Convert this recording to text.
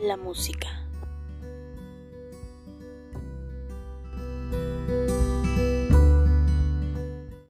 la música.